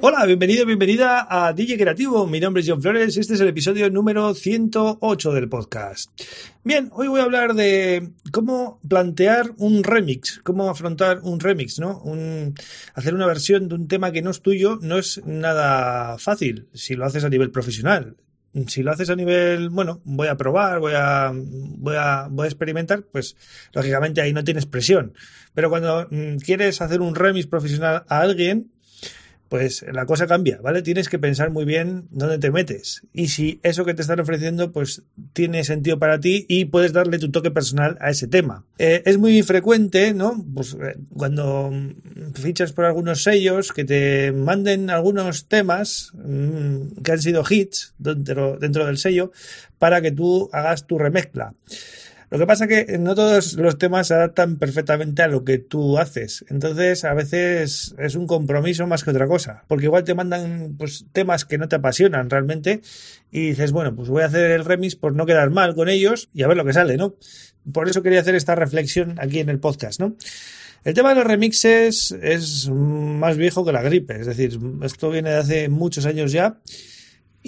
Hola, bienvenido, bienvenida a DJ Creativo. Mi nombre es John Flores este es el episodio número 108 del podcast. Bien, hoy voy a hablar de cómo plantear un remix, cómo afrontar un remix, ¿no? Un, hacer una versión de un tema que no es tuyo no es nada fácil si lo haces a nivel profesional. Si lo haces a nivel, bueno, voy a probar, voy a, voy a, voy a experimentar, pues lógicamente ahí no tienes presión. Pero cuando mm, quieres hacer un remix profesional a alguien, pues la cosa cambia, ¿vale? Tienes que pensar muy bien dónde te metes y si eso que te están ofreciendo pues tiene sentido para ti y puedes darle tu toque personal a ese tema. Eh, es muy frecuente, ¿no? Pues eh, cuando fichas por algunos sellos que te manden algunos temas mmm, que han sido hits dentro del sello para que tú hagas tu remezcla. Lo que pasa es que no todos los temas se adaptan perfectamente a lo que tú haces. Entonces, a veces es un compromiso más que otra cosa. Porque igual te mandan pues, temas que no te apasionan realmente y dices, bueno, pues voy a hacer el remix por no quedar mal con ellos y a ver lo que sale, ¿no? Por eso quería hacer esta reflexión aquí en el podcast, ¿no? El tema de los remixes es más viejo que la gripe, es decir, esto viene de hace muchos años ya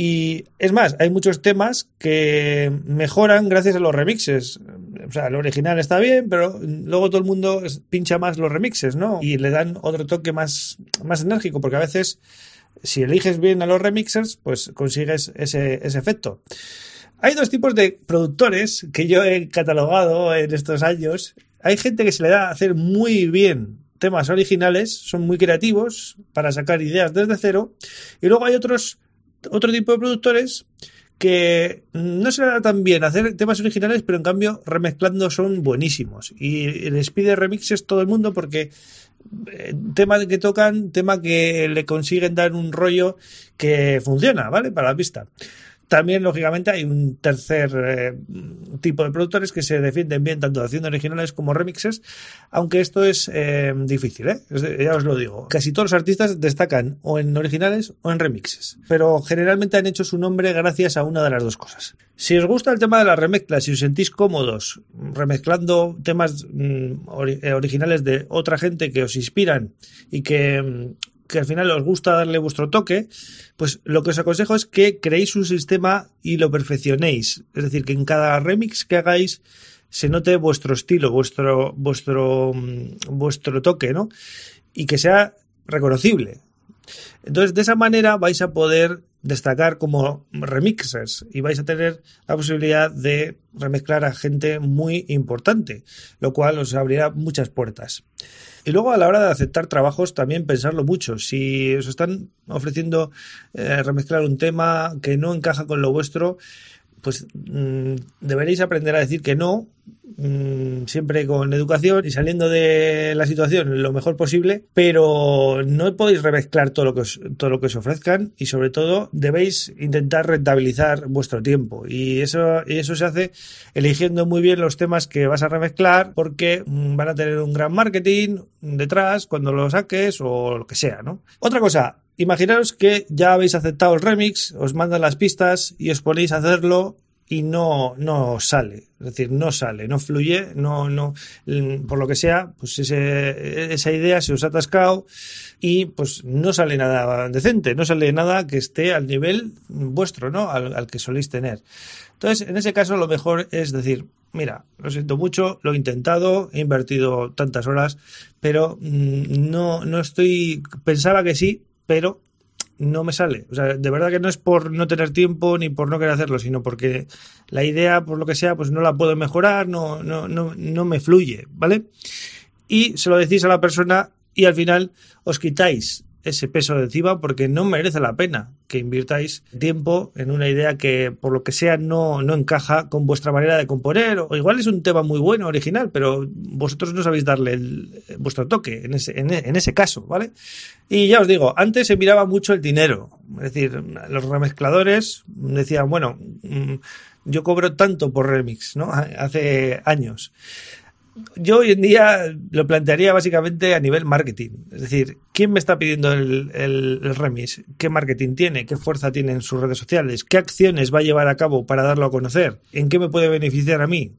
y es más, hay muchos temas que mejoran gracias a los remixes. O sea, el original está bien, pero luego todo el mundo pincha más los remixes, ¿no? Y le dan otro toque más, más enérgico, porque a veces, si eliges bien a los remixers, pues consigues ese, ese efecto. Hay dos tipos de productores que yo he catalogado en estos años. Hay gente que se le da a hacer muy bien temas originales, son muy creativos para sacar ideas desde cero. Y luego hay otros otro tipo de productores que no se le da tan bien hacer temas originales, pero en cambio remezclando son buenísimos. Y les pide remixes todo el mundo porque eh, tema que tocan, tema que le consiguen dar un rollo que funciona, ¿vale? Para la pista. También, lógicamente, hay un tercer eh, tipo de productores que se defienden bien tanto haciendo originales como remixes, aunque esto es eh, difícil, ¿eh? ya os lo digo. Casi todos los artistas destacan o en originales o en remixes, pero generalmente han hecho su nombre gracias a una de las dos cosas. Si os gusta el tema de las remezclas, si os sentís cómodos remezclando temas mm, originales de otra gente que os inspiran y que mm, que al final os gusta darle vuestro toque, pues lo que os aconsejo es que creéis un sistema y lo perfeccionéis. Es decir, que en cada remix que hagáis se note vuestro estilo, vuestro, vuestro, mm, vuestro toque, ¿no? Y que sea reconocible. Entonces, de esa manera vais a poder destacar como remixers y vais a tener la posibilidad de remezclar a gente muy importante, lo cual os abrirá muchas puertas. Y luego a la hora de aceptar trabajos también pensarlo mucho. Si os están ofreciendo eh, remezclar un tema que no encaja con lo vuestro, pues mm, deberéis aprender a decir que no, siempre con educación y saliendo de la situación lo mejor posible, pero no podéis remezclar todo lo que os, todo lo que os ofrezcan y sobre todo debéis intentar rentabilizar vuestro tiempo y eso, eso se hace eligiendo muy bien los temas que vas a remezclar porque mm, van a tener un gran marketing detrás cuando lo saques o lo que sea, ¿no? Otra cosa, Imaginaros que ya habéis aceptado el remix, os mandan las pistas y os ponéis a hacerlo y no, no sale. Es decir, no sale, no fluye, no, no, por lo que sea, pues ese, esa idea se os ha atascado y pues no sale nada decente, no sale nada que esté al nivel vuestro, ¿no? Al, al que soléis tener. Entonces, en ese caso, lo mejor es decir, mira, lo siento mucho, lo he intentado, he invertido tantas horas, pero mm, no, no estoy, pensaba que sí, pero no me sale. O sea, de verdad que no es por no tener tiempo ni por no querer hacerlo, sino porque la idea, por lo que sea, pues no la puedo mejorar, no, no, no, no me fluye, ¿vale? Y se lo decís a la persona y al final os quitáis ese peso de encima porque no merece la pena que invirtáis tiempo en una idea que por lo que sea no, no encaja con vuestra manera de componer o igual es un tema muy bueno, original, pero vosotros no sabéis darle el, vuestro toque en ese, en, en, ese caso, ¿vale? Y ya os digo, antes se miraba mucho el dinero, es decir, los remezcladores decían, bueno, mm, yo cobro tanto por remix, ¿no? Hace años. Yo hoy en día lo plantearía básicamente a nivel marketing. Es decir, ¿quién me está pidiendo el, el, remix? ¿Qué marketing tiene? ¿Qué fuerza tiene en sus redes sociales? ¿Qué acciones va a llevar a cabo para darlo a conocer? ¿En qué me puede beneficiar a mí?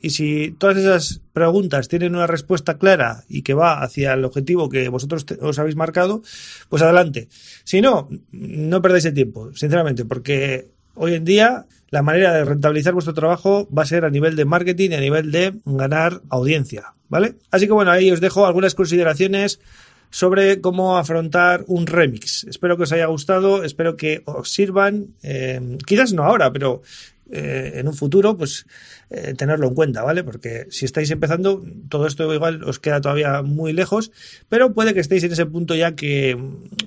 Y si todas esas preguntas tienen una respuesta clara y que va hacia el objetivo que vosotros os habéis marcado, pues adelante. Si no, no perdáis el tiempo, sinceramente, porque hoy en día la manera de rentabilizar vuestro trabajo va a ser a nivel de marketing y a nivel de ganar audiencia, ¿vale? Así que bueno, ahí os dejo algunas consideraciones sobre cómo afrontar un remix. Espero que os haya gustado, espero que os sirvan, eh, quizás no ahora, pero eh, en un futuro, pues eh, tenerlo en cuenta, ¿vale? Porque si estáis empezando, todo esto igual os queda todavía muy lejos, pero puede que estéis en ese punto ya que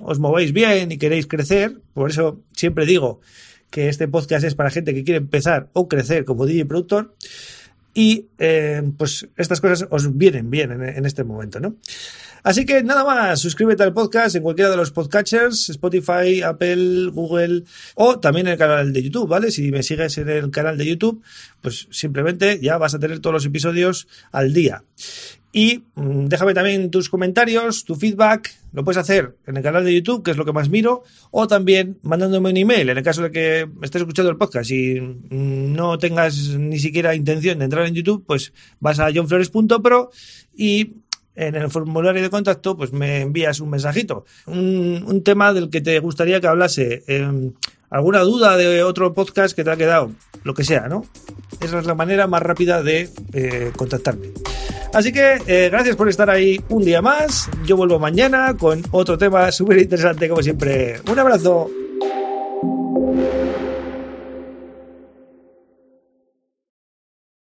os movéis bien y queréis crecer, por eso siempre digo que este podcast es para gente que quiere empezar o crecer como DJ productor. Y eh, pues estas cosas os vienen bien en, este momento, ¿no? Así que nada más, suscríbete al podcast en cualquiera de los podcatchers, Spotify, Apple, Google o también en el canal de YouTube, ¿vale? Si me sigues en el canal de YouTube, pues simplemente ya vas a tener todos los episodios al día. Y mm, déjame también tus comentarios, tu feedback, lo puedes hacer en el canal de YouTube, que es lo que más miro, o también mandándome un email, en el caso de que estés escuchando el podcast y mm, no tengas ni siquiera intención de entrar en YouTube, pues vas a johnflores.pro y en el formulario de contacto, pues me envías un mensajito. Un, tema del que te gustaría que hablase. Em, alguna duda de otro podcast que te ha quedado. Lo que sea, ¿no? Esa es la manera más rápida de eh, contactarme. Así que eh, gracias por estar ahí un día más. Yo vuelvo mañana con otro tema súper interesante como siempre. Un abrazo.